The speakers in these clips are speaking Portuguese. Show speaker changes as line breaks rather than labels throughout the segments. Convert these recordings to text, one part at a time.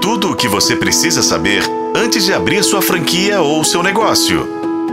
Tudo o que você precisa saber antes de abrir sua franquia ou seu negócio.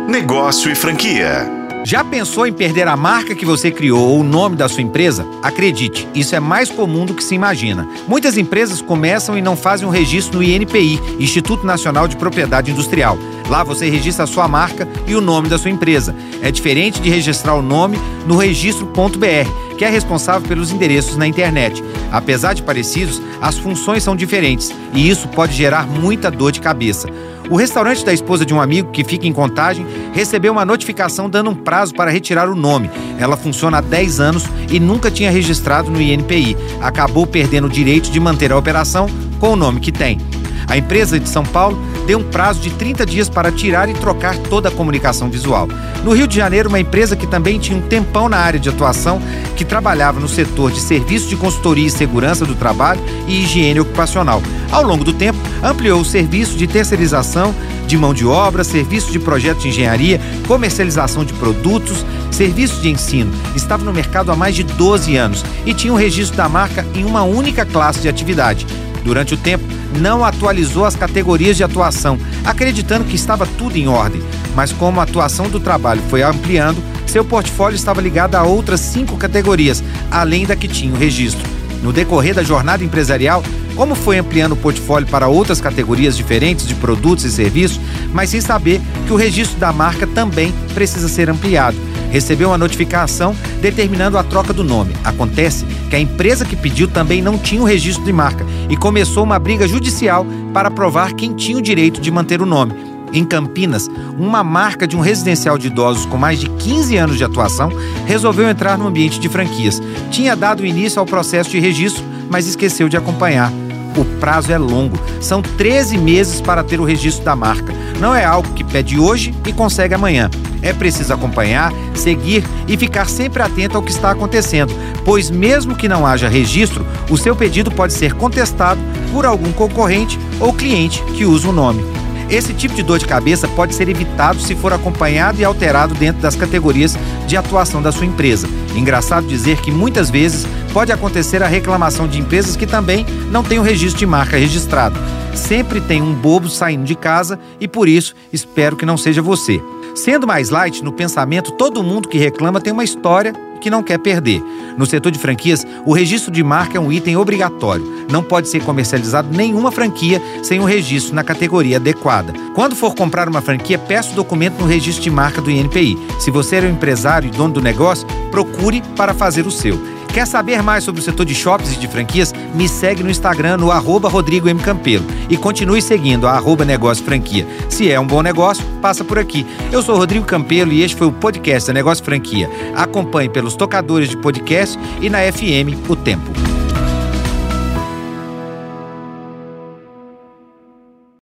Negócio e franquia.
Já pensou em perder a marca que você criou ou o nome da sua empresa? Acredite, isso é mais comum do que se imagina. Muitas empresas começam e não fazem um registro no INPI, Instituto Nacional de Propriedade Industrial. Lá você registra a sua marca e o nome da sua empresa. É diferente de registrar o nome no registro.br, que é responsável pelos endereços na internet. Apesar de parecidos, as funções são diferentes e isso pode gerar muita dor de cabeça. O restaurante da esposa de um amigo que fica em contagem recebeu uma notificação dando um prazo para retirar o nome. Ela funciona há 10 anos e nunca tinha registrado no INPI. Acabou perdendo o direito de manter a operação com o nome que tem. A empresa de São Paulo deu um prazo de 30 dias para tirar e trocar toda a comunicação visual. No Rio de Janeiro, uma empresa que também tinha um tempão na área de atuação, que trabalhava no setor de serviços de consultoria e segurança do trabalho e higiene ocupacional. Ao longo do tempo, ampliou o serviço de terceirização de mão de obra, serviço de projeto de engenharia, comercialização de produtos, serviços de ensino. Estava no mercado há mais de 12 anos e tinha o um registro da marca em uma única classe de atividade. Durante o tempo, não atualizou as categorias de atuação, acreditando que estava tudo em ordem. Mas como a atuação do trabalho foi ampliando, seu portfólio estava ligado a outras cinco categorias, além da que tinha o registro. No decorrer da jornada empresarial, como foi ampliando o portfólio para outras categorias diferentes de produtos e serviços, mas sem saber que o registro da marca também precisa ser ampliado recebeu uma notificação determinando a troca do nome. Acontece que a empresa que pediu também não tinha o registro de marca e começou uma briga judicial para provar quem tinha o direito de manter o nome. Em Campinas, uma marca de um residencial de idosos com mais de 15 anos de atuação resolveu entrar no ambiente de franquias. Tinha dado início ao processo de registro, mas esqueceu de acompanhar. O prazo é longo, são 13 meses para ter o registro da marca. Não é algo que pede hoje e consegue amanhã. É preciso acompanhar, seguir e ficar sempre atento ao que está acontecendo, pois, mesmo que não haja registro, o seu pedido pode ser contestado por algum concorrente ou cliente que usa o nome. Esse tipo de dor de cabeça pode ser evitado se for acompanhado e alterado dentro das categorias de atuação da sua empresa. Engraçado dizer que muitas vezes pode acontecer a reclamação de empresas que também não têm o registro de marca registrado. Sempre tem um bobo saindo de casa e por isso espero que não seja você. Sendo mais light no pensamento, todo mundo que reclama tem uma história que não quer perder. No setor de franquias, o registro de marca é um item obrigatório. Não pode ser comercializado nenhuma franquia sem o um registro na categoria adequada. Quando for comprar uma franquia, peça o documento no registro de marca do INPI. Se você é um empresário e dono do negócio, procure para fazer o seu. Quer saber mais sobre o setor de shoppings e de franquias? Me segue no Instagram no arroba Rodrigo M. Campelo e continue seguindo a arroba Negócio Franquia. Se é um bom negócio, passa por aqui. Eu sou Rodrigo Campelo e este foi o podcast da Negócio Franquia. Acompanhe pelos tocadores de podcast e na FM O Tempo.